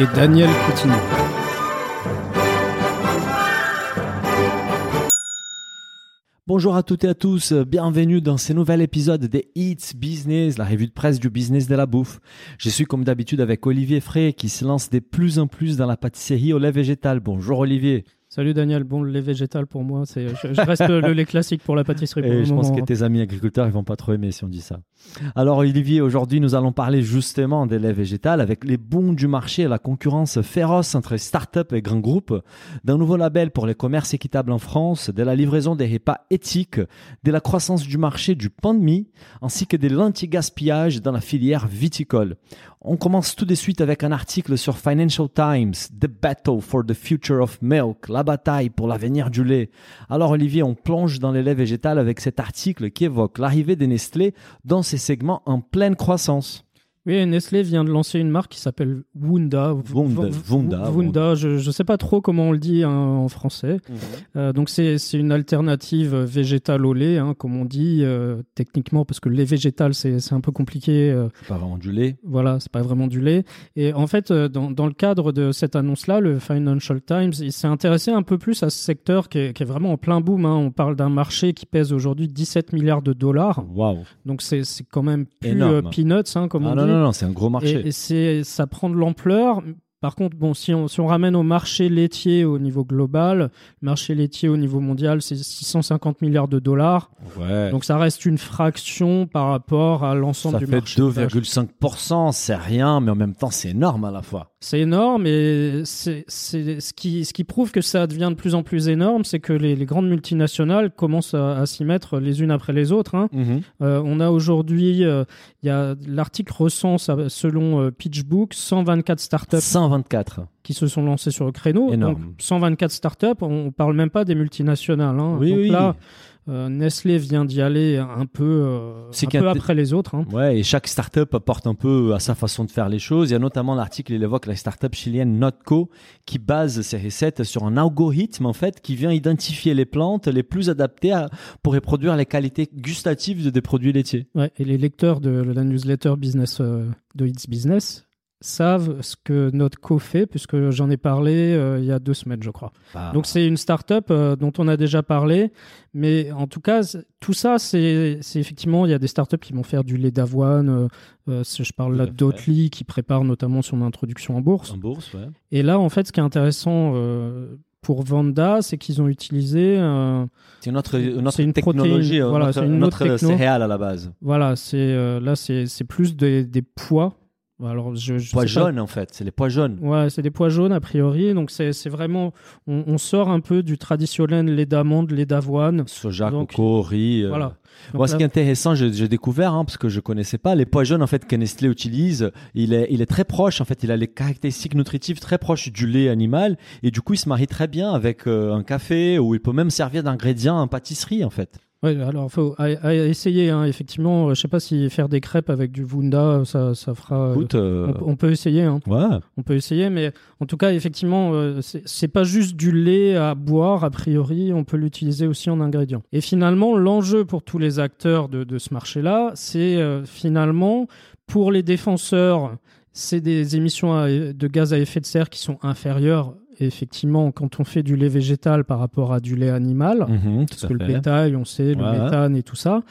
Et Daniel Coutinho. Bonjour à toutes et à tous, bienvenue dans ce nouvel épisode des It's Business, la revue de presse du business de la bouffe. Je suis comme d'habitude avec Olivier Frey qui se lance de plus en plus dans la pâtisserie au lait végétal. Bonjour Olivier. Salut Daniel, bon le lait végétal pour moi, c'est je, je reste le lait classique pour la pâtisserie pour Et le je pense que tes amis agriculteurs ils vont pas trop aimer si on dit ça. Alors Olivier, aujourd'hui nous allons parler justement des laits végétales avec les bons du marché et la concurrence féroce entre start-up et grands groupes, d'un nouveau label pour les commerces équitables en France, de la livraison des repas éthiques, de la croissance du marché du pain de mie, ainsi que de l'anti-gaspillage dans la filière viticole. On commence tout de suite avec un article sur Financial Times, The Battle for the Future of Milk, la bataille pour l'avenir du lait. Alors Olivier, on plonge dans les laits végétales avec cet article qui évoque l'arrivée des Nestlé dans ces segments en pleine croissance. Oui, Nestlé vient de lancer une marque qui s'appelle Wunda. Wunda, Wunda, Wunda, je ne sais pas trop comment on le dit hein, en français. Euh, donc c'est une alternative végétale au lait, hein, comme on dit euh, techniquement, parce que le lait végétal c'est un peu compliqué. euh, C'est pas vraiment du lait. Voilà, c'est pas vraiment du lait. Et en fait, euh, dans, dans le cadre de cette annonce-là, le Financial Times, il s'est intéressé un peu plus à ce secteur qui est, qui est vraiment en plein boom. hein. On parle d'un marché qui pèse aujourd'hui 17 milliards de dollars. Waouh. Donc c'est quand même plus peanuts, comme Ah on non, dit. non, non, c'est un gros marché. Et, et c'est, ça prend de l'ampleur. Par contre, bon, si on, si on ramène au marché laitier au niveau global, le marché laitier au niveau mondial, c'est 650 milliards de dollars. ouais. Donc ça reste une fraction par rapport à l'ensemble ça du fait marché. 2,5%, c'est rien, mais en même temps c'est énorme à la fois. C'est énorme et c'est, ce qui, ce qui prouve que ça devient de plus en plus énorme, c'est que les, les grandes multinationales commencent à, à s'y mettre les unes après les autres. hein. Euh, on a aujourd'hui, euh, il y a l'article recense euh, selon euh, PitchBook 124 startups 124. Qui se sont lancées sur le créneau. Énorme. Donc 124 startups, on parle même pas des multinationales. hein. Oui, Donc oui. là, euh, Nestlé vient d'y aller un peu, euh, un peu après les autres. hein. Ouais, et chaque startup apporte un peu à sa façon de faire les choses. Il y a notamment l'article, il évoque la startup chilienne Notco qui base ses recettes sur un algorithme en fait qui vient identifier les plantes les plus adaptées à- pour reproduire les qualités gustatives de des produits laitiers. Ouais, et les lecteurs de la newsletter business euh, de It's Business savent ce que Notco fait, puisque j'en ai parlé euh, il y a deux semaines, je crois. Bah, Donc c'est une start-up euh, dont on a déjà parlé, mais en tout cas, tout ça, c'est effectivement, il y a des startups qui vont faire du lait d'avoine. euh, euh, je parle là d'Oatly, qui prépare notamment son introduction en bourse. en bourse, ouais. Et là, en fait, ce qui est intéressant euh, pour Vanda, c'est qu'ils ont utilisé, euh, C'est une autre, une autre C'est une technologie, protéine, voilà, notre, c'est une autre notre techno. céréale à la base. voilà, c'est euh, là, c'est c'est plus des, des pois. Alors, je, je Pois jaunes en fait, c'est les pois jaunes. Ouais, c'est des pois jaunes a priori. Donc c'est vraiment, on, on sort un peu du traditionnel lait d'amande, lait d'avoine. Soja, Donc, coco, riz. euh. Voilà. Donc Moi, ce qui est intéressant, j'ai j'ai découvert, hein, parce que je connaissais pas, les pois jaunes en fait que Nestlé utilise, il est, il est très proche. En fait, il a les caractéristiques nutritives très proches du lait animal, et du coup, il se marie très bien avec euh, un café, ou il peut même servir d'ingrédient en pâtisserie, en fait. Ouais, alors faut à, à essayer. Hein, effectivement, je sais pas si faire des crêpes avec du Wunda, ça, ça fera. euh, Écoute, euh, on, on peut essayer. Hein. ouais, On peut essayer, mais en tout cas, effectivement, euh, c'est pas juste du lait à boire, a priori, on peut l'utiliser aussi en ingrédient. Et finalement, l'enjeu pour tous les acteurs de, de ce marché-là, c'est finalement, pour les défenseurs, c'est des émissions de gaz à effet de serre qui sont inférieures, effectivement, quand on fait du lait végétal par rapport à du lait animal. Mhm, Parce que le bétail, on sait, le méthane et tout ça.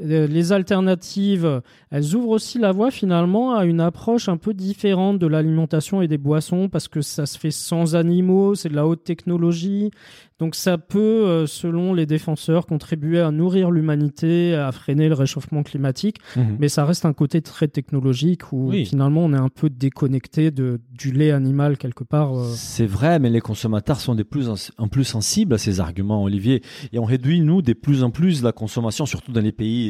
Euh, Les alternatives, elles ouvrent aussi la voie finalement à une approche un peu différente de l'alimentation et des boissons parce que ça se fait sans animaux, c'est de la haute technologie. Donc ça peut, euh, selon les défenseurs, contribuer à nourrir l'humanité, à freiner le réchauffement climatique, Mhm. mais ça reste un côté très technologique où Oui. finalement on est un peu déconnecté de, du lait animal quelque part. euh. C'est vrai, mais les consommateurs sont de plus en, en plus sensibles à ces arguments, Olivier. Et on réduit, nous, de plus en plus la consommation, surtout dans les pays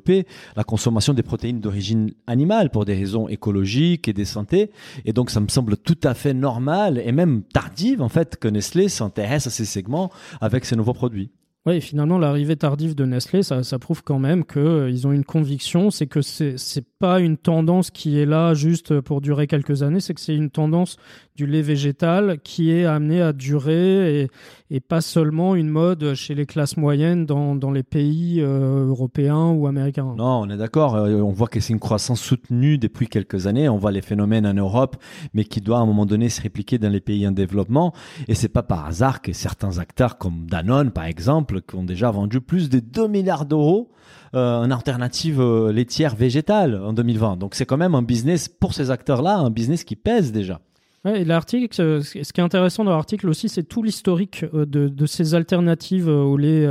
pays la consommation des protéines d'origine animale pour des raisons écologiques et des santé. Et donc, ça me semble tout à fait normal et même tardive, en fait, que Nestlé s'intéresse à ces segments avec ces nouveaux produits. Oui, finalement, l'arrivée tardive de Nestlé, ça, ça prouve quand même qu'ils euh, ont une conviction, c'est que c'est n'est pas une tendance qui est là juste pour durer quelques années, c'est que c'est une tendance du lait végétal qui est amené à durer et, pas seulement une mode chez les classes moyennes dans, dans les pays euh, européens ou américains. Non, on est d'accord. Euh, on voit que c'est une croissance soutenue depuis quelques années. On voit les phénomènes en Europe, mais qui doit à un moment donné se répliquer dans les pays en développement. Et c'est pas par hasard que certains acteurs comme Danone, par exemple, qui ont déjà vendu plus de 2 milliards d'euros euh, en alternative laitière végétale en 2020. Donc c'est quand même un business pour ces acteurs-là, un business qui pèse déjà. L'article, euh, ce qui est intéressant dans l'article aussi, c'est tout l'historique euh, de, de, ces alternatives euh, au lait,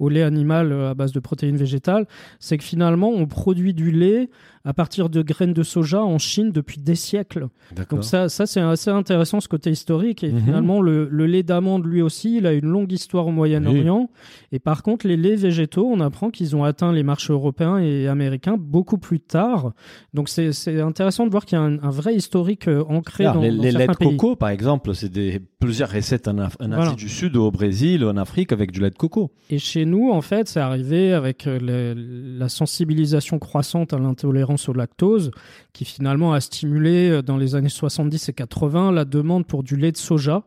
au lait animal à base de protéines végétales. C'est que finalement, on produit du lait à partir de graines de soja en Chine depuis des siècles. Donc ça, ça c'est assez intéressant ce côté historique. Et mhm. finalement, le, lait d'amande, lui aussi, il a une longue histoire au Moyen-Orient. Et par contre, les laits végétaux, on apprend qu'ils ont atteint les marchés européens et américains beaucoup plus tard. Donc c'est intéressant de voir qu'il y a un, vrai historique euh, ancré dans, les, dans les laits de coco, par exemple, c'est des plusieurs recettes en, Asie du Sud, au Brésil, en Afrique, avec du lait de coco. Et chez nous, en fait, c'est arrivé avec euh, la sensibilisation croissante à l'intolérance au lactose, qui finalement a stimulé euh, dans les années 70 et 80 la demande pour du lait de soja.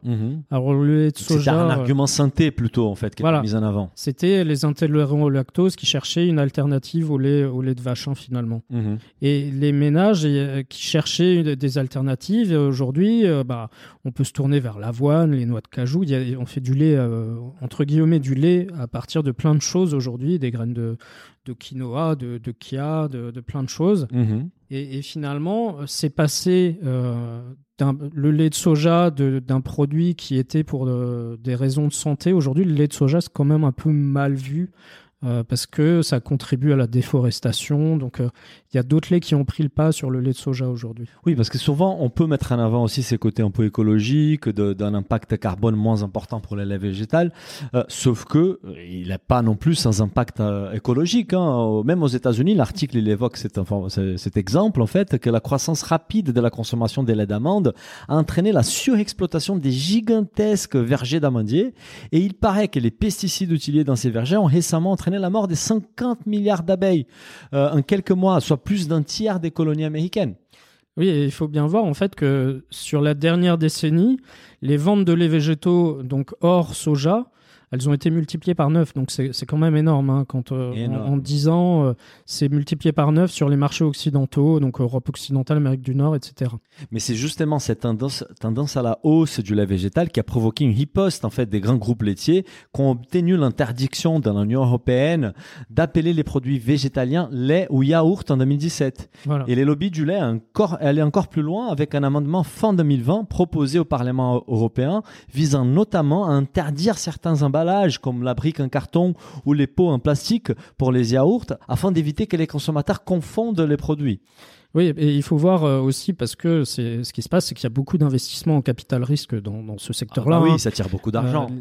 Alors le lait de soja, c'était un euh, argument synthé plutôt en fait qui était mis en avant. C'était les intolérants au lactose qui cherchaient une alternative au lait au lait de vache hein, finalement. Mhm. Et les ménages euh, qui cherchaient des alternatives aujourd'hui, bah on peut se tourner vers l'avoine, les noix de cajou. on fait du lait entre guillemets du lait à partir de plein de choses aujourd'hui, des graines de de quinoa, de, de kia, de, plein de choses. Mhm. Et, finalement, c'est passé euh, le lait de soja d'un produit qui était pour euh, des raisons de santé. Aujourd'hui, le lait de soja, c'est quand même un peu mal vu euh, parce que ça contribue à la déforestation. Donc, euh, il y a d'autres laits qui ont pris le pas sur le lait de soja aujourd'hui. Oui, parce que souvent, on peut mettre en avant aussi ces côtés un peu écologiques, d'un impact carbone moins important pour les lait végétal, euh, sauf que il n'est pas non plus sans impact écologique. Hein. Même aux États-Unis, l'article il évoque cet, exemple en fait que la croissance rapide de la consommation des laits d'amande a entraîné la surexploitation des gigantesques vergers d'amandiers, et il paraît que les pesticides utilisés dans ces vergers ont récemment entraîné la mort des 50 milliards d'abeilles euh, en quelques mois, soit plus d'un tiers des colonies américaines. Oui, il faut bien voir en fait que sur la dernière décennie, les ventes de lait végétaux, donc hors soja, elles ont été multipliées par 9. Donc c'est quand même énorme. Hein, quand, euh, En, 10 ans, euh, c'est multiplié par 9 sur les marchés occidentaux, donc Europe occidentale, Amérique du Nord, etc. Mais c'est justement cette tendance, tendance à la hausse du lait végétal qui a provoqué une riposte en fait, des grands groupes laitiers qui ont obtenu l'interdiction dans l'Union européenne d'appeler les produits végétaliens lait ou yaourt en 2017. Et les lobbies du lait encore, allaient encore plus loin avec un amendement fin 2020 proposé au Parlement européen visant notamment à interdire certains emballages comme la brique en carton ou les pots en plastique pour les yaourts afin d'éviter que les consommateurs confondent les produits. Oui, et il faut voir euh, aussi parce que c'est ce qui se passe, c'est qu'il y a beaucoup d'investissements en capital risque dans, ce secteur-là. Ah bah oui, ça tire beaucoup d'argent. Euh,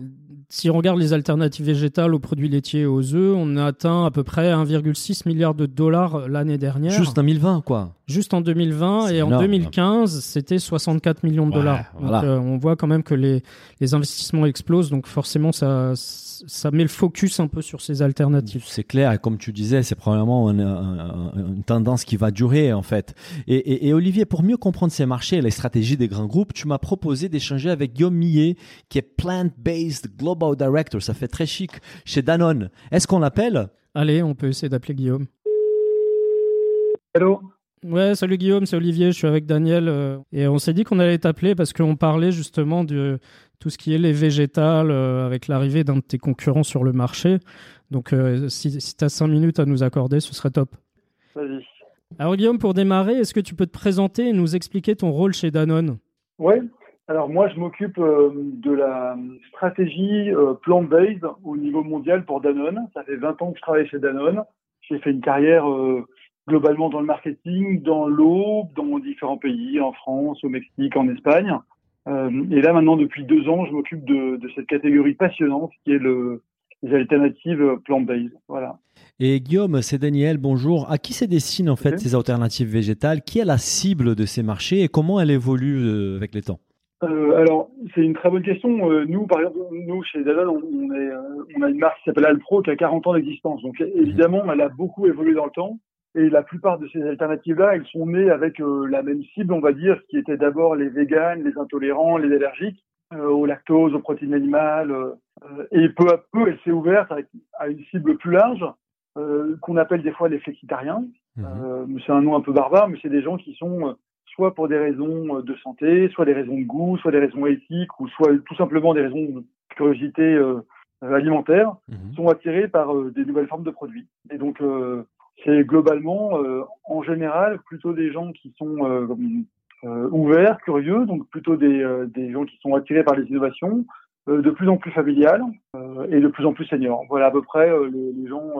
si on regarde les alternatives végétales aux produits laitiers et aux œufs, on a atteint à peu près 1,6 milliard de dollars l'année dernière. Juste en 2020, quoi. Juste en 2020 et en 2015, c'était 64 millions de dollars. Donc, euh, on voit quand même que les, les investissements explosent, donc forcément ça ça met le focus un peu sur ces alternatives. C'est clair, et comme tu disais, c'est probablement une, tendance qui va durer en fait. Et, Olivier, pour mieux comprendre ces marchés et les stratégies des grands groupes, tu m'as proposé d'échanger avec Guillaume Millet, qui est Plant-Based Global Director, ça fait très chic, chez Danone. Est-ce qu'on l'appelle? Allez, on peut essayer d'appeler Guillaume. Hello Ouais, salut Guillaume, c'est Olivier, je suis avec Daniel. Euh, et on s'est dit qu'on allait t'appeler parce qu'on parlait justement de tout ce qui est les végétales euh, avec l'arrivée d'un de tes concurrents sur le marché. Donc euh, si, tu as cinq minutes à nous accorder, ce serait top. Vas-y. Alors Guillaume, pour démarrer, est-ce que tu peux te présenter et nous expliquer ton rôle chez Danone? Oui, alors moi je m'occupe de la stratégie plant-based au niveau mondial pour Danone. Ça fait 20 ans que je travaille chez Danone. J'ai fait une carrière globalement dans le marketing, dans l'eau, dans différents pays, en France, au Mexique, en Espagne. Euh, et là maintenant, depuis deux ans, je m'occupe de, de, cette catégorie passionnante qui est le, des alternatives plant-based. Voilà. Et Guillaume, c'est Daniel, bonjour. À qui se destinent en fait ces alternatives végétales? Qui est la cible de ces marchés et comment elle évolue avec les temps? Euh, alors, c'est une très bonne question. Euh, nous, par exemple, nous, chez Danone, on, est, euh, on a une marque qui s'appelle Alpro qui a 40 ans d'existence. Donc, évidemment, elle a beaucoup évolué dans le temps. Et la plupart de ces alternatives-là, elles sont nées avec euh, la même cible, on va dire, qui était d'abord les véganes, les intolérants, les allergiques, au lactose, aux protéines animales. et peu à peu, elle s'est ouverte à une cible plus large, qu'on appelle des fois les flexitariens. Mmh. c'est un nom un peu barbare, mais c'est des gens qui sont soit pour des raisons euh, de santé, soit des raisons de goût, soit des raisons éthiques, ou soit tout simplement des raisons de curiosité euh, alimentaire, mhm. sont attirés par euh, des nouvelles formes de produits. Et donc, c'est globalement, en général, plutôt des gens qui sont ouverts, curieux, donc plutôt des, des gens qui sont attirés par les innovations, de plus en plus familiales et de plus en plus seniors. Voilà à peu près les, les, gens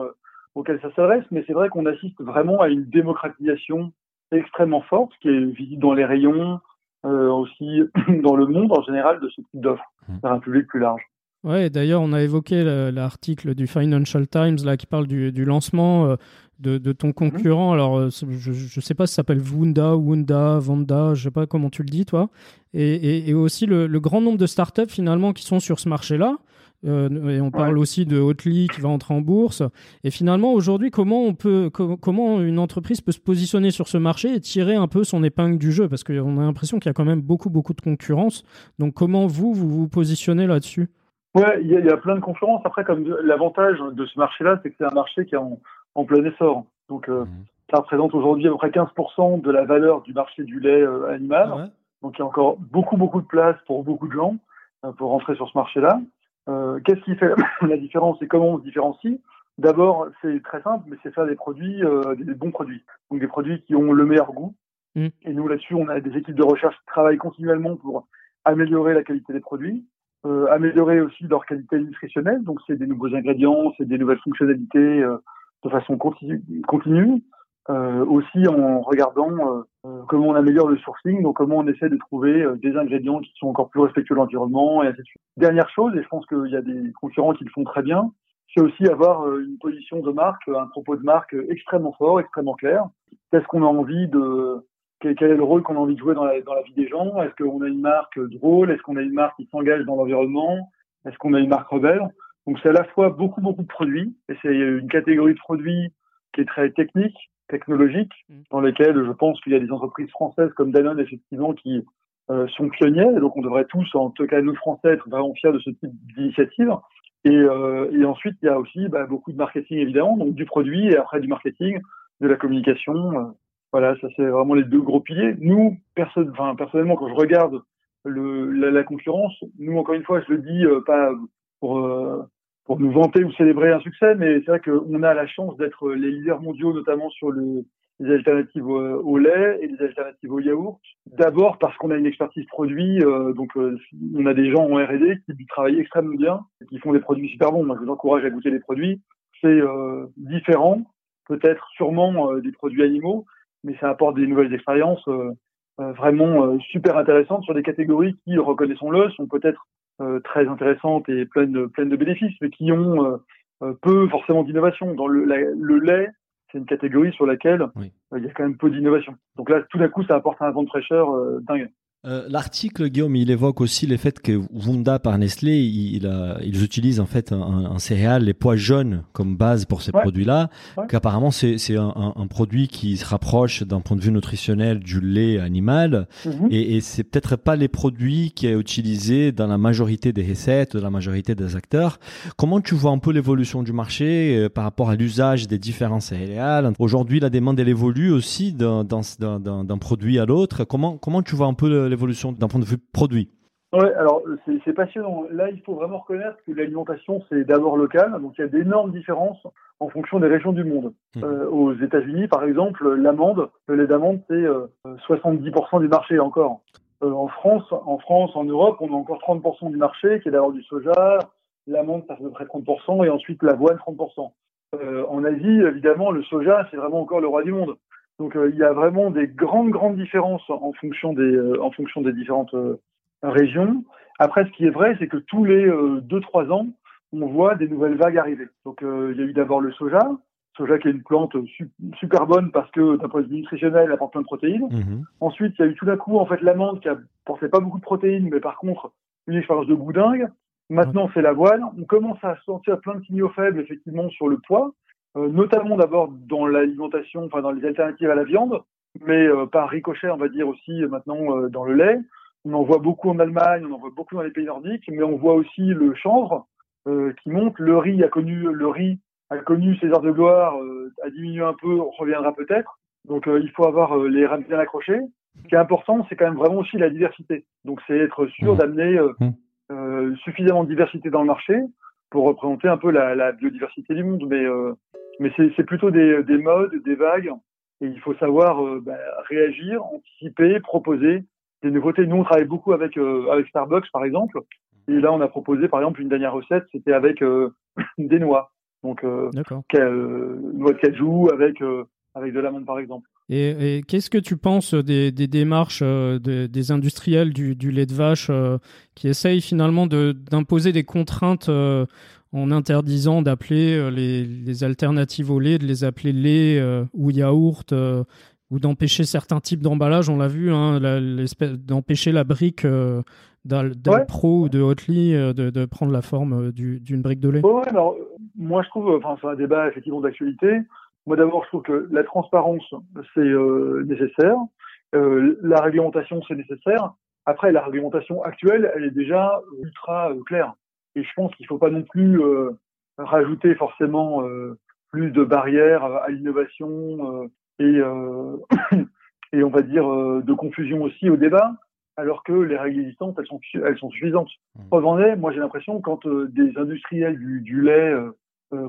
auxquels ça s'adresse, mais c'est vrai qu'on assiste vraiment à une démocratisation extrêmement forte, qui est visible dans les rayons, euh, aussi dans le monde en général, de ce type d'offre, mmh. vers un public plus large. Ouais, d'ailleurs, on a évoqué l'article du Financial Times là qui parle du, lancement euh, de, de, ton mmh. concurrent. Alors, euh, je ne sais pas si ça s'appelle Wunda, Wunda, Vanda, je sais pas comment tu le dis, toi. Et, et, aussi le, le, grand nombre de startups finalement qui sont sur ce marché-là. Euh, et on parle aussi de Hotly qui va entrer en bourse. Et finalement, aujourd'hui, comment on peut, comment une entreprise peut se positionner sur ce marché et tirer un peu son épingle du jeu? Parce qu'on a l'impression qu'il y a quand même beaucoup, beaucoup de concurrence. Donc, comment vous, vous vous positionnez là-dessus? Ouais, il y, a plein de concurrence. Après, comme l'avantage de ce marché-là, c'est que c'est un marché qui est en, plein essor. Donc, euh, mmh. ça représente aujourd'hui à peu près 15% de la valeur du marché du lait euh, animal. Ah Donc, il y a encore beaucoup, beaucoup de place pour beaucoup de gens pour rentrer sur ce marché-là. Euh, qu'est-ce qui fait la différence et comment on se différencie? D'abord, c'est très simple, mais c'est faire des produits, euh, des bons produits. Donc des produits qui ont le meilleur goût. Mm. Et nous, là-dessus, on a des équipes de recherche qui travaillent continuellement pour améliorer la qualité des produits, euh, améliorer aussi leur qualité nutritionnelle. Donc c'est des nouveaux ingrédients, c'est des nouvelles fonctionnalités de façon continue. continue. Euh, aussi en regardant euh, euh, comment on améliore le sourcing, donc comment on essaie de trouver des ingrédients qui sont encore plus respectueux de l'environnement et ainsi de suite. Dernière chose, et je pense qu'il y a des concurrents qui le font très bien, c'est aussi avoir une position de marque, un propos de marque extrêmement fort, extrêmement clair. Qu'est-ce qu'on a envie de, quel, est le rôle qu'on a envie de jouer dans la, dans la vie des gens? Est-ce qu'on a une marque drôle? Est-ce qu'on a une marque qui s'engage dans l'environnement? Est-ce qu'on a une marque rebelle? Donc c'est à la fois beaucoup beaucoup de produits, et c'est une catégorie de produits qui est très technique, technologiques mm. dans lesquelles je pense qu'il y a des entreprises françaises comme Danone effectivement qui euh, sont pionnières et donc on devrait tous, en tout cas nous Français, être vraiment fiers de ce type d'initiative. Et, euh, et, ensuite il y a aussi bah, beaucoup de marketing évidemment, donc du produit et après du marketing, de la communication. Euh, voilà, ça c'est vraiment les deux gros piliers. Nous, perso enfin, personnellement, quand je regarde le, la, la, concurrence, nous encore une fois, je le dis euh, pas pour pour nous vanter ou célébrer un succès, mais c'est vrai qu'on a la chance d'être les leaders mondiaux, notamment sur le, les alternatives au, lait et les alternatives au yaourt. D'abord parce qu'on a une expertise produit, euh, donc euh, on a des gens en R&D qui travaillent extrêmement bien, et qui font des produits super bons. Moi, je vous encourage à goûter les produits. C'est euh, différent, peut-être sûrement des produits animaux, mais ça apporte des nouvelles expériences vraiment super intéressantes sur des catégories qui, reconnaissons-le, sont peut-être euh, très intéressantes et pleines de, pleines de bénéfices, mais qui ont euh, euh, peu forcément d'innovation. Dans le, le lait, c'est une catégorie sur laquelle il y a quand même peu d'innovation. Donc là, tout d'un coup, ça apporte un vent de fraîcheur dingue. Euh, l'article, Guillaume, il évoque aussi le fait que Wunda par Nestlé, il, ils utilisent en fait un, céréal, les pois jaunes, comme base pour ces produits-là. Qu'apparemment, c'est un, produit qui se rapproche d'un point de vue nutritionnel du lait animal. Mhm. Et, et c'est peut-être pas les produits qui est utilisé dans la majorité des recettes, de la majorité des acteurs. Comment tu vois un peu l'évolution du marché euh, par rapport à l'usage des différents céréales? Aujourd'hui, la demande, elle évolue aussi d'un produit à l'autre. Comment, comment tu vois un peu le, l'évolution d'un point de vue produit Oui, alors c'est passionnant. Là, il faut vraiment reconnaître que l'alimentation, c'est d'abord local. Donc, il y a d'énormes différences en fonction des régions du monde. Mmh. Euh, aux États-Unis, par exemple, l'amande, le lait d'amande, c'est 70% euh, du marché encore. Euh, en France, en France, en Europe, on a encore 30% du marché qui est d'abord du soja. L'amande, ça fait à peu près 30%, et ensuite l'avoine, 30%. en Asie, évidemment, le soja, c'est vraiment encore le roi du monde. Donc euh, il y a vraiment des grandes, grandes différences en fonction des, euh, en fonction des différentes euh, régions. Après, ce qui est vrai, c'est que tous les 2-3 ans, on voit des nouvelles vagues arriver. Donc il y a eu d'abord le soja, soja qui est une plante super bonne parce que d'un point de vue nutritionnel, elle apporte plein de protéines. Mhm. Ensuite, il y a eu tout d'un coup en fait l'amande qui apportait pas beaucoup de protéines, mais par contre une expérience de boudingue. Maintenant, c'est l'avoine. On commence à sentir plein de signaux faibles effectivement sur le poids, notamment d'abord dans l'alimentation, enfin dans les alternatives à la viande, mais euh, par ricochet, on va dire aussi euh, maintenant euh, dans le lait. On en voit beaucoup en Allemagne, on en voit beaucoup dans les pays nordiques, mais on voit aussi le chanvre euh, qui monte. Le riz a connu le riz a connu ses heures de gloire, euh, a diminué un peu, on reviendra peut-être. Donc il faut avoir les rames bien accrochées. Ce qui est important, c'est quand même vraiment aussi la diversité. Donc c'est être sûr Mmh. d'amener Mmh. euh, suffisamment de diversité dans le marché pour représenter un peu la, la biodiversité du monde. Mais, euh, mais c'est plutôt des, des modes, des vagues, et il faut savoir euh, bah, réagir, anticiper, proposer des nouveautés. Nous, on travaille beaucoup avec, euh, avec Starbucks, par exemple, et là, on a proposé, par exemple, une dernière recette, c'était avec euh, des noix. Donc, euh, euh, noix de cajou avec, euh, avec de l'amande, par exemple. Et, et qu'est-ce que tu penses des, des démarches euh, de- des industriels du, du lait de vache euh, qui essayent finalement de- d'imposer des contraintes euh, en interdisant d'appeler les, les alternatives au lait, de les appeler lait ou yaourt, ou d'empêcher certains types d'emballage, on l'a vu, hein, la- d'empêcher la brique d'Al- d'Alpro ou de Hotly de, de prendre la forme du- d'une brique de lait. Ouais, alors, moi, je trouve, enfin, c'est un débat effectivement d'actualité. Moi, d'abord, je trouve que la transparence, c'est euh, nécessaire. Euh, la réglementation, c'est nécessaire. Après, la réglementation actuelle, elle est déjà ultra euh, claire. Et je pense qu'il ne faut pas non plus euh, rajouter forcément euh, plus de barrières à l'innovation euh, et, euh, et on va dire euh, de confusion aussi au débat, alors que les règles existantes, elles sont, elles sont suffisantes. Preuve en est, moi j'ai l'impression quand euh, des industriels du, du lait euh, euh,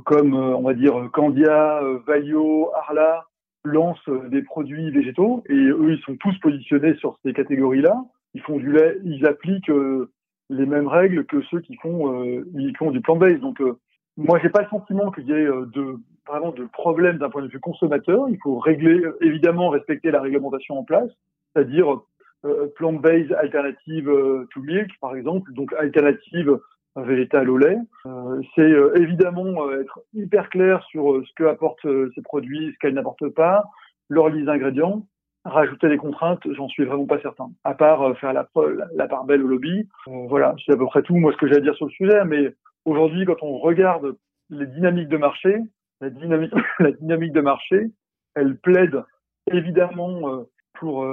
comme euh, on va dire Candia, euh, Valio, Arla lancent euh, des produits végétaux et eux ils sont tous positionnés sur ces catégories-là. Ils font du lait, ils appliquent euh, les mêmes règles que ceux qui font euh, ils font du plant-based. Donc euh, moi j'ai pas le sentiment qu'il y ait euh, de vraiment de problème d'un point de vue consommateur. Il faut régler euh, évidemment respecter la réglementation en place, c'est-à-dire euh, plant-based alternative euh, to milk par exemple, donc alternative végétale au lait. Euh, c'est euh, évidemment euh, être hyper clair sur euh, ce que apportent euh, ces produits, ce qu'elles n'apportent pas, leur liste d'ingrédients. Rajouter des contraintes, j'en suis vraiment pas certain. À part euh, faire la, la, part belle au lobby. Voilà, c'est à peu près tout moi ce que j'ai à dire sur le sujet. Mais aujourd'hui, quand on regarde les dynamiques de marché, la dynamique, la dynamique de marché, elle plaide évidemment pour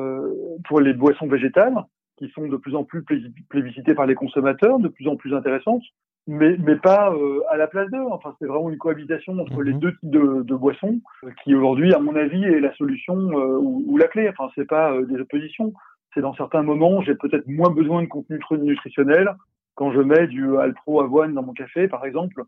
pour les boissons végétales qui sont de plus en plus plébiscitées par les consommateurs, de plus en plus intéressantes, mais, mais pas euh, à la place d'eux. Enfin, c'est vraiment une cohabitation entre Mhm. les deux types de, de boissons euh, qui aujourd'hui, à mon avis, est la solution euh, ou, ou la clé. Enfin, c'est pas euh, des oppositions. C'est dans certains moments, j'ai peut-être moins besoin de contenu nutri- nutritionnel quand je mets du Alpro avoine dans mon café, par exemple.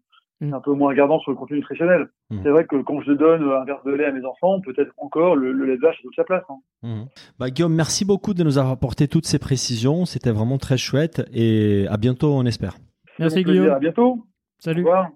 C'est un peu moins regardant sur le contenu nutritionnel. Mhm. C'est vrai que quand je donne un verre de lait à mes enfants, peut-être encore le, le lait de vache a toute sa place. hein. Mhm. Bah, Guillaume, merci beaucoup de nous avoir apporté toutes ces précisions. C'était vraiment très chouette et à bientôt, on espère. Merci. Guillaume. À bientôt. Au Salut. revoir.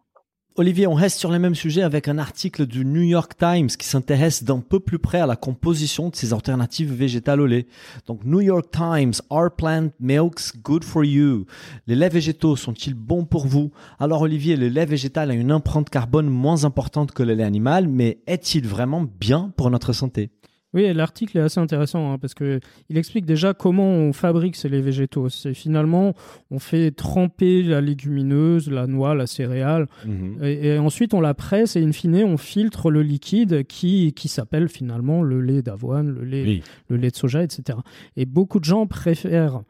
Olivier, on reste sur les mêmes sujets avec un article du New York Times qui s'intéresse d'un peu plus près à la composition de ces alternatives végétales au lait. Donc, New York Times, Are plant milks good for you? Les laits végétaux sont-ils bons pour vous? Alors, Olivier, le lait végétal a une empreinte carbone moins importante que le lait animal, mais est-il vraiment bien pour notre santé? Oui, l'article est assez intéressant hein, parce que il explique déjà comment on fabrique ces laits végétaux. C'est finalement on fait tremper la légumineuse, la noix, la céréale, Mhm. et, et ensuite on la presse et in fine on filtre le liquide qui qui s'appelle finalement le lait d'avoine, le lait, Oui. le lait de soja, etc. Et beaucoup de gens préfèrent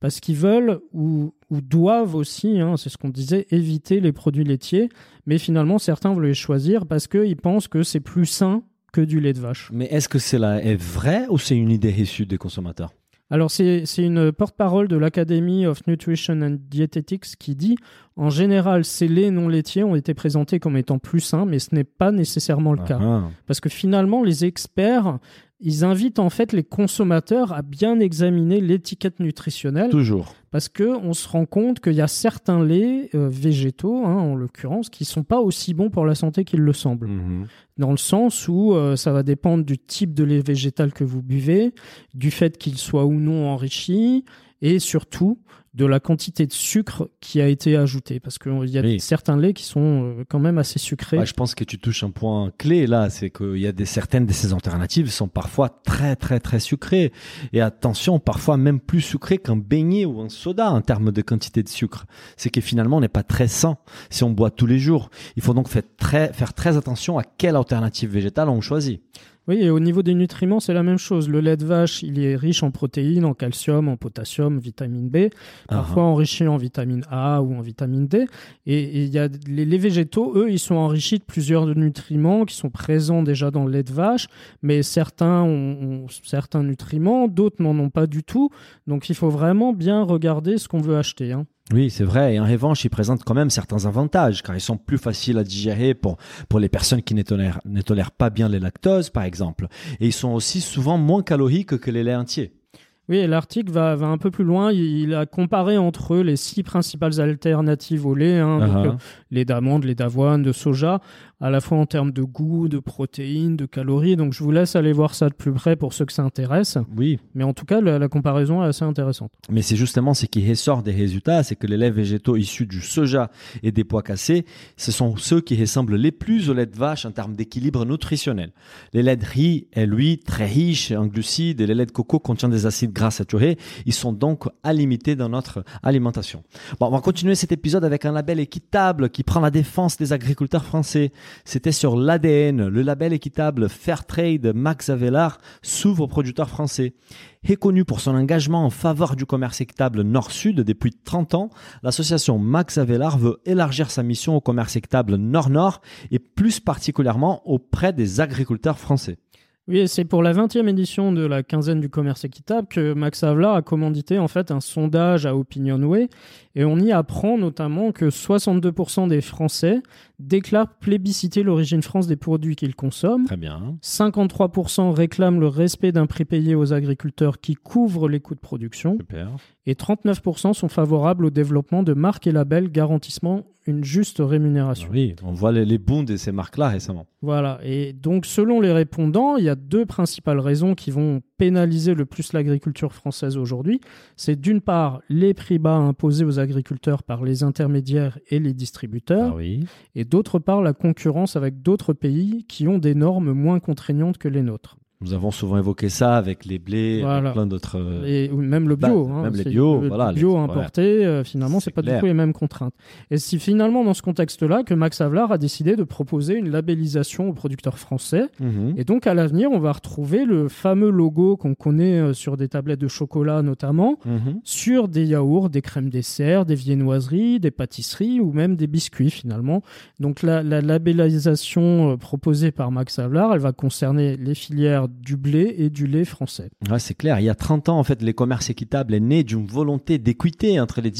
parce qu'ils veulent ou, ou doivent aussi, hein, c'est ce qu'on disait, éviter les produits laitiers. Mais finalement, certains veulent les choisir parce qu'ils pensent que c'est plus sain que du lait de vache. Mais est-ce que cela est vrai ou c'est une idée reçue des consommateurs? Alors, c'est une porte-parole de l'Academy of Nutrition and Dietetics qui dit En général, ces laits non laitiers ont été présentés comme étant plus sains, mais ce n'est pas nécessairement le cas. Ah, Parce que finalement, les experts, ils invitent en fait les consommateurs à bien examiner l'étiquette nutritionnelle toujours. parce que on se rend compte qu'il y a certains laits euh, végétaux, hein, en l'occurrence, qui sont pas aussi bons pour la santé qu'ils le semblent. Mhm. Dans le sens où euh, ça va dépendre du type de lait végétal que vous buvez, du fait qu'il soit ou non enrichi, et surtout de la quantité de sucre qui a été ajoutée. Parce qu'il y a Oui. certains laits qui sont euh, quand même assez sucrés. Ouais, je pense que tu touches un point clé là, c'est qu'il y a des certaines de ces alternatives sont parfois très très très sucrées et attention parfois même plus sucrées qu'un beignet ou un soda en termes de quantité de sucre. C'est que finalement on n'est pas très sain si on boit tous les jours. Il faut donc faire très faire très attention à quelle alternative végétale on choisit. Oui, et au niveau des nutriments, c'est la même chose. Le lait de vache, il est riche en protéines, en calcium, en potassium, vitamine B, parfois enrichi en vitamine A ou en vitamine D. Et et il y a les, les végétaux, eux, ils sont enrichis de plusieurs nutriments qui sont présents déjà dans le lait de vache, mais certains ont, ont certains nutriments, d'autres n'en ont pas du tout. Donc il faut vraiment bien regarder ce qu'on veut acheter. hein. Oui, c'est vrai. Et en revanche, ils présentent quand même certains avantages, car ils sont plus faciles à digérer pour, pour les personnes qui ne tolèrent, ne tolèrent pas bien les lactoses, par exemple. Et ils sont aussi souvent moins caloriques que les laits entiers. Oui, l'article va, va un peu plus loin. Il, a comparé entre eux les six principales alternatives au lait, hein, donc, Ah, euh, lait d'amande, lait d'avoine, de soja, à la fois en termes de goût, de protéines, de calories. Donc je vous laisse aller voir ça de plus près pour ceux que ça intéresse. Oui, Mais en tout cas, la, la comparaison est assez intéressante. mais c'est justement ce qui ressort des résultats, c'est que les laits végétaux issus du soja et des pois cassés, ce sont ceux qui ressemblent les plus au lait de vache en termes d'équilibre nutritionnel. Les laits de riz est lui très riche en glucides et les laits de coco contiennent des acides gras saturés. Ils sont donc à limiter dans notre alimentation. Bon, on va continuer cet épisode avec un label équitable qui prend la défense des agriculteurs français. C'était sur l'ADN. Le label équitable Fairtrade Max Avelar s'ouvre aux producteurs français. Reconnu pour son engagement en faveur du commerce équitable Nord-Sud depuis 30 ans, l'association Max Avelar veut élargir sa mission au commerce équitable Nord-Nord et plus particulièrement auprès des agriculteurs français. Oui, c'est pour la 20e édition de la quinzaine du commerce équitable que Max Havelaar a commandité en fait un sondage à Opinionway et on y apprend notamment que 62% des Français déclarent plébisciter l'origine France des produits qu'ils consomment. Très bien. 53% réclament le respect d'un prix payé aux agriculteurs qui couvre les coûts de production Super. et 39% sont favorables au développement de marques et labels garantissant une juste rémunération. Oui, on voit les, les bons de ces marques-là récemment. Voilà, et donc selon les répondants, il y a deux principales raisons qui vont pénaliser le plus l'agriculture française aujourd'hui. C'est d'une part les prix bas imposés aux agriculteurs par les intermédiaires et les distributeurs, Ah oui. et d'autre part la concurrence avec d'autres pays qui ont des normes moins contraignantes que les nôtres. Nous avons souvent évoqué ça avec les blés, Voilà. avec plein d'autres. euh, Et même le bio. Bah, hein, même les bio, le voilà, bio les- importé, euh, finalement, C'est pas clair. du tout les mêmes contraintes. Et c'est finalement dans ce contexte-là que Max Havelaar a décidé de proposer une labellisation aux producteurs français. mhm. Et donc à l'avenir, on va retrouver le fameux logo qu'on connaît euh, sur des tablettes de chocolat notamment, Mhm. sur des yaourts, des crèmes dessert, des viennoiseries, des pâtisseries ou même des biscuits finalement. Donc la, la labellisation euh, proposée par Max Havelaar, elle va concerner les filières du blé et du lait français. C'est clair. Il y a 30 ans, en fait, les commerces équitables est né d'une volonté d'équité entre les,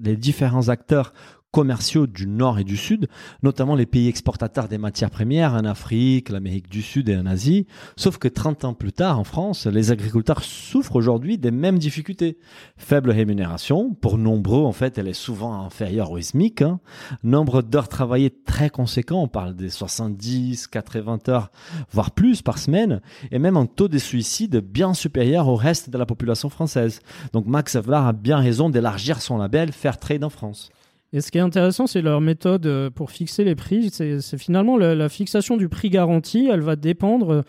les différents acteurs commerciaux du Nord et du Sud, notamment les pays exportateurs des matières premières en Afrique, l'Amérique du Sud et en Asie. Sauf que 30 ans plus tard, en France, les agriculteurs souffrent aujourd'hui des mêmes difficultés. Faible rémunération, pour nombreux, en fait, elle est souvent inférieure au SMIC. hein. Nombre d'heures travaillées très conséquent, on parle des 70, 80 heures, voire plus par semaine et même un taux de suicide bien supérieur au reste de la population française. Donc Max Havelaar a bien raison d'élargir son label Fairtrade en France. Et ce qui est intéressant, c'est leur méthode euh, pour fixer les prix. C'est finalement la, la fixation du prix garanti, elle va dépendre euh,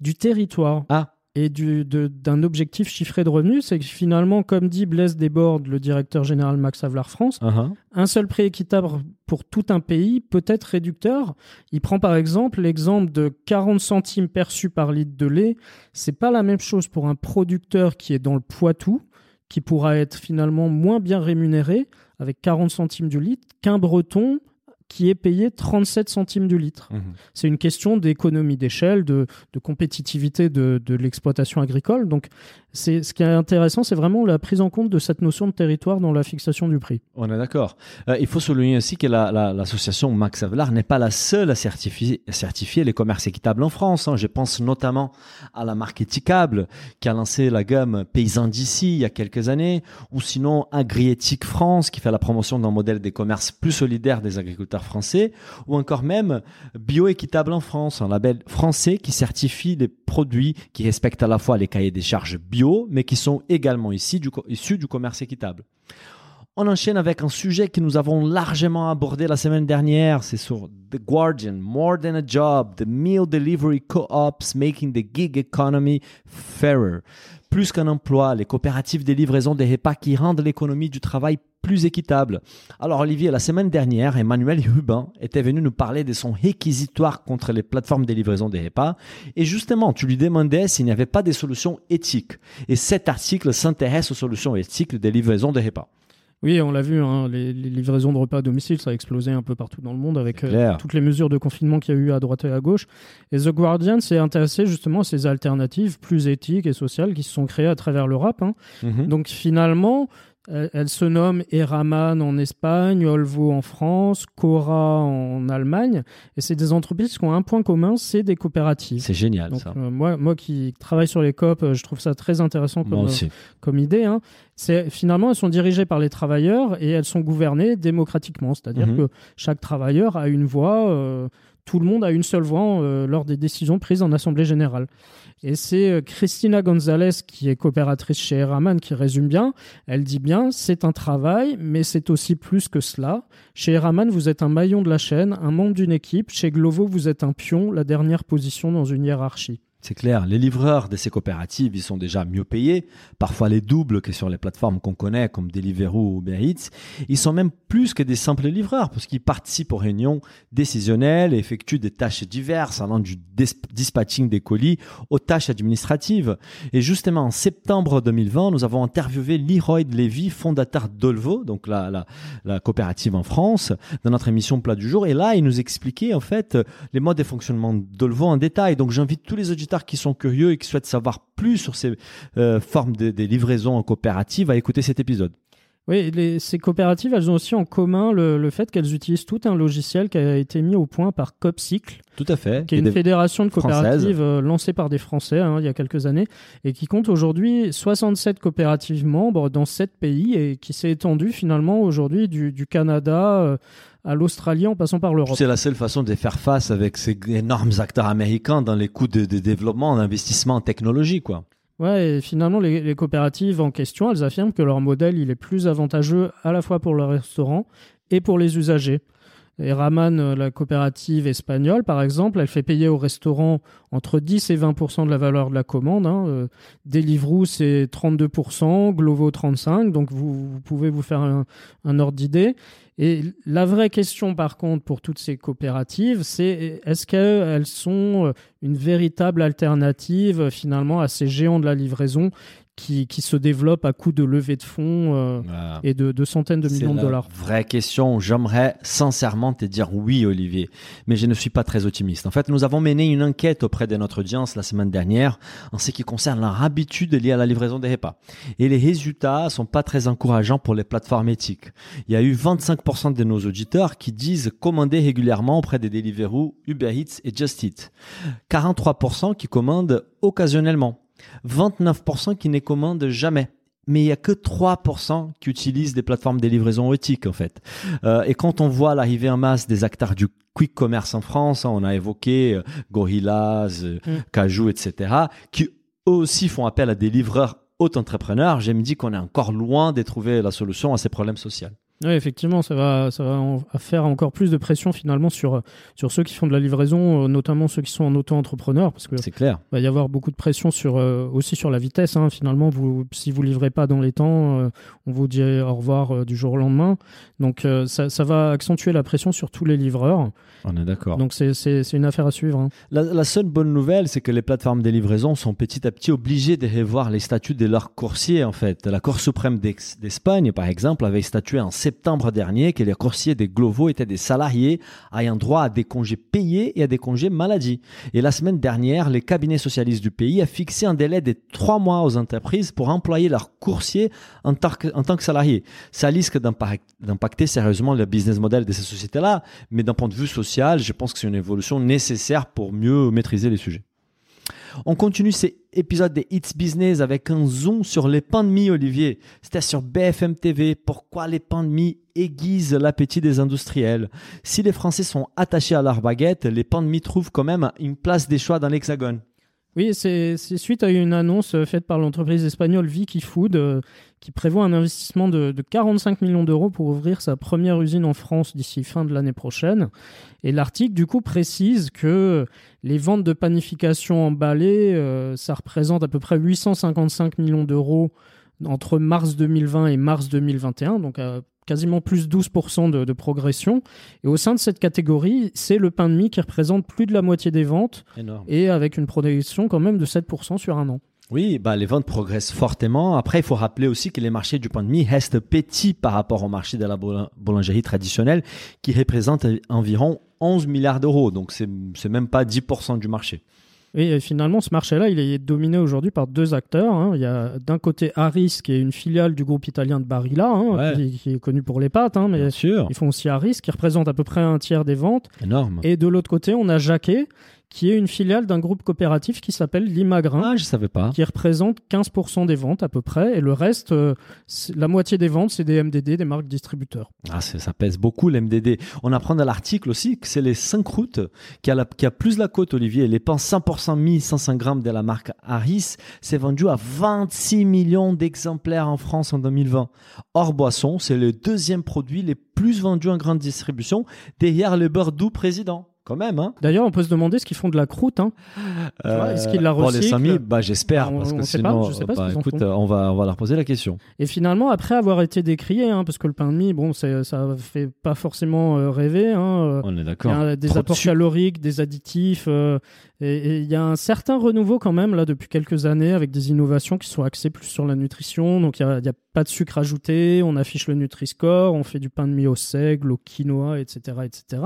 du territoire. Ah. Et du- d'un objectif chiffré de revenus. C'est que finalement, comme dit Blaise Desbordes, le directeur général Max Havelaar France, Uh-huh. un seul prix équitable pour tout un pays peut être réducteur. Il prend par exemple l'exemple de 40 centimes perçus par litre de lait. C'est pas la même chose pour un producteur qui est dans le Poitou, qui pourra être finalement moins bien rémunéré avec 40 centimes du litre, qu'un breton qui est payé 37 centimes du litre. Mhm. C'est une question d'économie d'échelle, de, de compétitivité de, de l'exploitation agricole. Donc, c'est ce qui est intéressant, c'est vraiment la prise en compte de cette notion de territoire dans la fixation du prix. On est d'accord. Euh, il faut souligner aussi que la- la- l'association Max Havelaar n'est pas la seule à certifier, les commerces équitables en France. hein. Je pense notamment à la marque Éticable qui a lancé la gamme Paysan d'ici il y a quelques années, ou sinon Agriéthique France qui fait la promotion d'un modèle des commerces plus solidaires des agriculteurs français, ou encore même Bioéquitable en France, un label français qui certifie les produits qui respectent à la fois les cahiers des charges bio, mais qui sont également du, issus du commerce équitable. On enchaîne avec un sujet que nous avons largement abordé la semaine dernière, c'est sur The Guardian, More Than a Job, The Meal Delivery Co-ops Making the Gig Economy Fairer. Plus qu'un emploi, les coopératives des livraisons des repas qui rendent l'économie du travail plus équitable. Alors Olivier, la semaine dernière, Emmanuel Hubin était venu nous parler de son réquisitoire contre les plateformes des livraisons des repas. Et justement, tu lui demandais s'il n'y avait pas des solutions éthiques. Et cet article s'intéresse aux solutions éthiques des livraisons des repas. Oui, on l'a vu, hein, les, livraisons de repas à domicile, ça a explosé un peu partout dans le monde avec euh, toutes les mesures de confinement qu'il y a eu à droite et à gauche. Et The Guardian s'est intéressé justement à ces alternatives plus éthiques et sociales qui se sont créées à travers l'Europe. Hein. Mhm. Donc finalement, elle, se nomme Eraman en Espagne, Olvo en France, Cora en Allemagne. Et c'est des entreprises qui ont un point commun, c'est des coopératives. C'est génial Donc, ça. euh, moi, moi qui travaille sur les COP, euh, je trouve ça très intéressant comme, aussi. comme idée. Hein. C'est finalement elles sont dirigées par les travailleurs et elles sont gouvernées démocratiquement, c'est-à-dire Mhm. que chaque travailleur a une voix. Tout le monde a une seule voix euh, lors des décisions prises en assemblée générale. Et c'est euh, Christina Gonzalez qui est coopératrice chez Eraman qui résume bien. Elle dit bien, c'est un travail, mais c'est aussi plus que cela. Chez Eraman, vous êtes un maillon de la chaîne, un membre d'une équipe. Chez Glovo, vous êtes un pion, la dernière position dans une hiérarchie. C'est clair, les livreurs de ces coopératives, ils sont déjà mieux payés, parfois les doubles que sur les plateformes qu'on connaît comme Deliveroo ou Uber Eats. Ils sont même plus que des simples livreurs parce qu'ils participent aux réunions décisionnelles et effectuent des tâches diverses allant du dis- dispatching des colis aux tâches administratives. Et justement, en septembre 2020, nous avons interviewé Leroy Levy, fondateur d'Olvo, donc la, la, la coopérative en France, dans notre émission Plat du jour. Et là, il nous expliquait en fait les modes de fonctionnement d'Olvo en détail. Donc j'invite tous les auditeurs qui sont curieux et qui souhaitent savoir plus sur ces euh, formes de, des livraisons en coopérative à écouter cet épisode. Oui, les- ces coopératives, elles ont aussi en commun le, le fait qu'elles utilisent tout un logiciel qui a été mis au point par Copcycle, Tout à fait. qui est une fédération de coopératives euh, lancée par des Français hein, il y a quelques années et qui compte aujourd'hui 67 coopératives membres dans 7 pays et qui s'est étendue finalement aujourd'hui du, du Canada euh, à l'Australie en passant par l'Europe. C'est la seule façon de faire face avec ces énormes acteurs américains dans les coûts de, de développement, d'investissement en technologie, quoi. Ouais, et finalement, les, les coopératives en question, elles affirment que leur modèle, il est plus avantageux à la fois pour le restaurant et pour les usagers. Et Raman, euh, la coopérative espagnole, par exemple, elle fait payer au restaurant entre 10 et 20% de la valeur de la commande. Hein. Euh, Deliveroo, c'est 32% Glovo, 35% Donc, vous, pouvez vous faire un, ordre d'idée. Et la vraie question, par contre, pour toutes ces coopératives, c'est est-ce qu'elles sont euh, une véritable alternative finalement à ces géants de la livraison qui, qui se développent à coup de levée de fonds euh, Voilà. et de, de centaines de millions de la dollars. Vraie question. J'aimerais sincèrement te dire oui, Olivier, mais je ne suis pas très optimiste. En fait, nous avons mené une enquête auprès de notre audience la semaine dernière en ce qui concerne leur habitude liée à la livraison des repas. Et les résultats sont pas très encourageants pour les plateformes éthiques. Il y a eu 25% de nos auditeurs qui disent commander régulièrement auprès des Deliveroo, Uber Eats et Just Eat. 43% qui commandent occasionnellement. 29% qui ne commandent jamais. Mais il y a que 3% qui utilisent des plateformes de livraison éthiques en fait. Euh, et quand on voit l'arrivée en masse des acteurs du quick commerce en France, hein, on a évoqué euh, Gorillaz, euh, Mm. Cajou, etc., qui eux aussi font appel à des livreurs auto-entrepreneurs, j'ai me dit qu'on est encore loin de trouver la solution à ces problèmes sociaux. Oui, effectivement, ça va, ça va en- faire encore plus de pression finalement sur, sur ceux qui font de la livraison, euh, notamment ceux qui sont en auto-entrepreneur, parce que C'est clair. va y avoir beaucoup de pression sur euh, aussi sur la vitesse. hein. Finalement, vous, si vous livrez pas dans les temps, euh, on vous dit au revoir euh, du jour au lendemain. Donc ça, ça va accentuer la pression sur tous les livreurs. On est d'accord. Donc c'est une affaire à suivre. hein. La, la seule bonne nouvelle, c'est que les plateformes de livraison sont petit à petit obligées de revoir les statuts de leurs coursiers, en fait. La Cour suprême d'Espagne, par exemple, avait statué en septembre dernier que les coursiers des Glovo étaient des salariés ayant droit à des congés payés et à des congés maladie. Et la semaine dernière, les cabinets socialistes du pays a fixé un délai de trois mois aux entreprises pour employer leurs coursiers en tant que, salariés. Ça risque d'impact- d'impacter sérieusement le business model de ces sociétés-là, mais d'un point de vue social, je pense que c'est une évolution nécessaire pour mieux maîtriser les sujets. On continue ces épisodes des Hits Business avec un zoom sur les mie, Olivier. C'était sur BFM TV. Pourquoi les mie aiguisent l'appétit des industriels? Si les Français sont attachés à leur baguette, les mie trouvent quand même une place des choix dans l'Hexagone. Oui, c'est suite à une annonce euh, faite par l'entreprise espagnole Vicky Food euh, qui prévoit un investissement de, de 45 millions d'euros pour ouvrir sa première usine en France d'ici fin de l'année prochaine. Et l'article, du coup, précise que les ventes de panification emballées, euh, ça représente à peu près 855 millions d'euros entre mars 2020 et mars 2021, donc euh, quasiment plus 12% de, de progression. Et au sein de cette catégorie, c'est le pain de mie qui représente plus de la moitié des ventes Énorme. et avec une progression quand même de 7% sur un an. Oui, bah, les ventes progressent fortement. Après, il faut rappeler aussi que les marchés du pain de mie restent petits par rapport au marché de la boula- boulangerie traditionnelle qui représente environ 11 milliards d'euros. Donc, c'est c'est même pas 10% du marché. Et finalement, ce marché-là, il est dominé aujourd'hui par deux acteurs. hein. Il y a d'un côté Harris, qui est une filiale du groupe italien de Barilla, hein, Ouais. qui, qui est connu pour les pâtes, hein, mais Bien sûr. ils font aussi Harris, qui représente à peu près un tiers des ventes. Énorme. Et de l'autre côté, on a Jacquet, qui est une filiale d'un groupe coopératif qui s'appelle Limagrin. Ah, je savais pas. qui représente 15% des ventes à peu près, et le reste, euh, la moitié des ventes, c'est des MDD, des marques distributeurs. Ah, ça pèse beaucoup l'MDD. On apprend dans l'article aussi que c'est les 5 routes qui a, la- qui a plus la côte, Olivier. Les pains 100% mis 105 grammes de la marque Harris, c'est vendu à 26 millions d'exemplaires en France en 2020. Hors boisson, c'est le deuxième produit les plus vendus en grande distribution derrière le beurre doux président. Quand même, hein. D'ailleurs, on peut se demander ce qu'ils font de la croûte. Hein. est-ce qu'ils la pour les recyclent 5000, bah, j'espère, On- parce que on pas, sinon, pas bah, écoute, on va, on va leur poser la question. Et finalement, après avoir été décrié, hein, parce que le pain de mie, bon, ça fait pas forcément euh, rêver. Hein, euh, On est d'accord. des Trop apports caloriques, des additifs, euh, et il y a un certain renouveau quand même là depuis quelques années avec des innovations qui sont axées plus sur la nutrition. Donc il y a, pas de sucre ajouté, on affiche le Nutri-Score, on fait du pain de mie au seigle, au quinoa, etc., etc.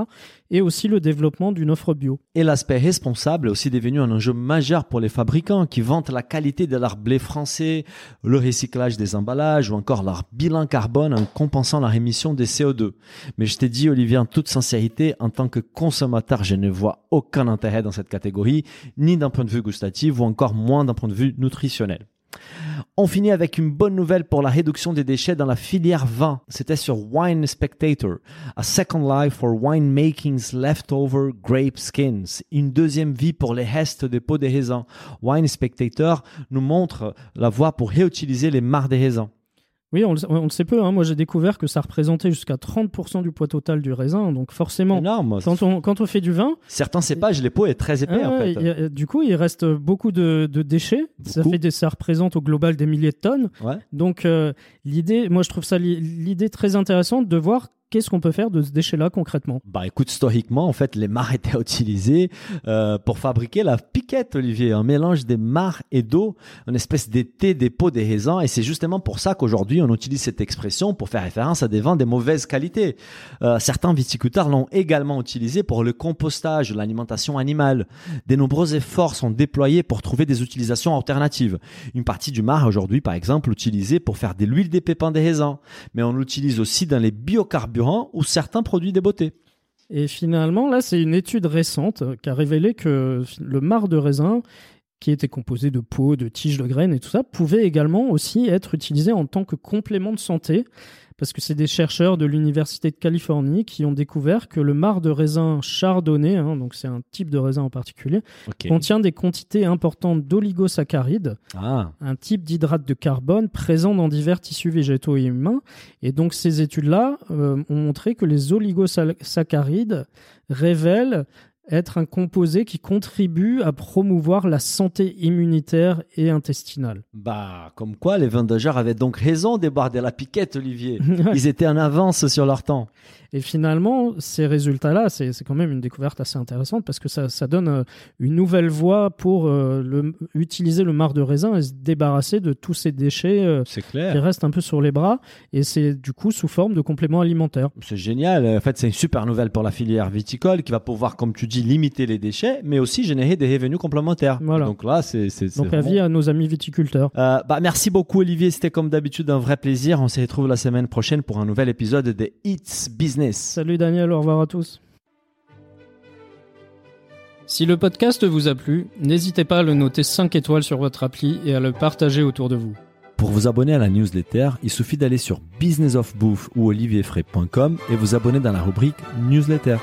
Et aussi le développement d'une offre bio. Et l'aspect responsable est aussi devenu un enjeu majeur pour les fabricants qui vantent la qualité de leur blé français, le recyclage des emballages ou encore leur bilan carbone en compensant la rémission des CO2. Mais je t'ai dit, Olivier, en toute sincérité, en tant que consommateur, je ne vois aucun intérêt dans cette catégorie, ni d'un point de vue gustatif ou encore moins d'un point de vue nutritionnel. On finit avec une bonne nouvelle pour la réduction des déchets dans la filière vin. C'était sur Wine Spectator. A Second Life for Winemaking's Leftover Grape Skins. Une deuxième vie pour les restes des pots de raisin. Wine Spectator nous montre la voie pour réutiliser les mares des raisins. Oui, on le, on le sait peu. Hein. Moi, j'ai découvert que ça représentait jusqu'à 30% du poids total du raisin. Donc forcément, Énorme. quand on, quand on fait du vin, Certains cépages, les pots est très épais Ah en ouais, fait. il y a- du coup, il reste beaucoup de, de déchets. Ça, fait des, ça représente au global des milliers de tonnes. Ouais. Donc, euh, l'idée, moi, je trouve ça li- l'idée très intéressante de voir qu'est-ce qu'on peut faire de ce déchet-là concrètement? Bah écoute, historiquement, en fait, les mares étaient utilisées euh, pour fabriquer la piquette, Olivier, un mélange des mares et d'eau, une espèce d'été des pots des raisins, et c'est justement pour ça qu'aujourd'hui on utilise cette expression pour faire référence à des vins de mauvaise qualité. Euh, certains viticulteurs l'ont également utilisé pour le compostage, l'alimentation animale. De nombreux efforts sont déployés pour trouver des utilisations alternatives. Une partie du mar aujourd'hui, par exemple, utilisée pour faire de l'huile des pépins des raisins, mais on l'utilise aussi dans les biocarburants ou certains produits des beautés. Et finalement, là, c'est une étude récente qui a révélé que le marc de raisin, qui était composé de peaux, de tiges de graines et tout ça, pouvait également aussi être utilisé en tant que complément de santé. Parce que c'est des chercheurs de l'Université de Californie qui ont découvert que le marc de raisin chardonnay, hein, donc c'est un type de raisin en particulier, contient des quantités importantes d'oligosaccharides, Ah, un type d'hydrate de carbone présent dans divers tissus végétaux et humains. Et donc ces études-là euh, ont montré que les oligosaccharides révèlent être un composé qui contribue à promouvoir la santé immunitaire et intestinale. bah, comme quoi les vendeurs avaient donc raison de boire de la piquette, Olivier. Ils étaient en avance sur leur temps. Et finalement, ces résultats-là, c'est quand même une découverte assez intéressante parce que ça, ça donne euh, une nouvelle voie pour euh, le, utiliser le marc de raisin et se débarrasser de tous ces déchets euh, C'est qui clair. restent un peu sur les bras. Et c'est du coup sous forme de complément alimentaire. C'est génial. En fait, c'est une super nouvelle pour la filière viticole qui va pouvoir, comme tu dis, limiter les déchets, mais aussi générer des revenus complémentaires. Voilà. Donc là, c'est Donc vraiment- avis à nos amis viticulteurs. Euh, bah, merci beaucoup Olivier, c'était comme d'habitude un vrai plaisir. On se retrouve la semaine prochaine pour un nouvel épisode de It's Business. Salut Daniel, au revoir à tous. Si le podcast vous a plu, n'hésitez pas à le noter 5 étoiles sur votre appli et à le partager autour de vous. Pour vous abonner à la newsletter, il suffit d'aller sur businessofbouffe ou olivierfray.com et vous abonner dans la rubrique newsletter.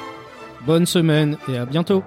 Bonne semaine et à bientôt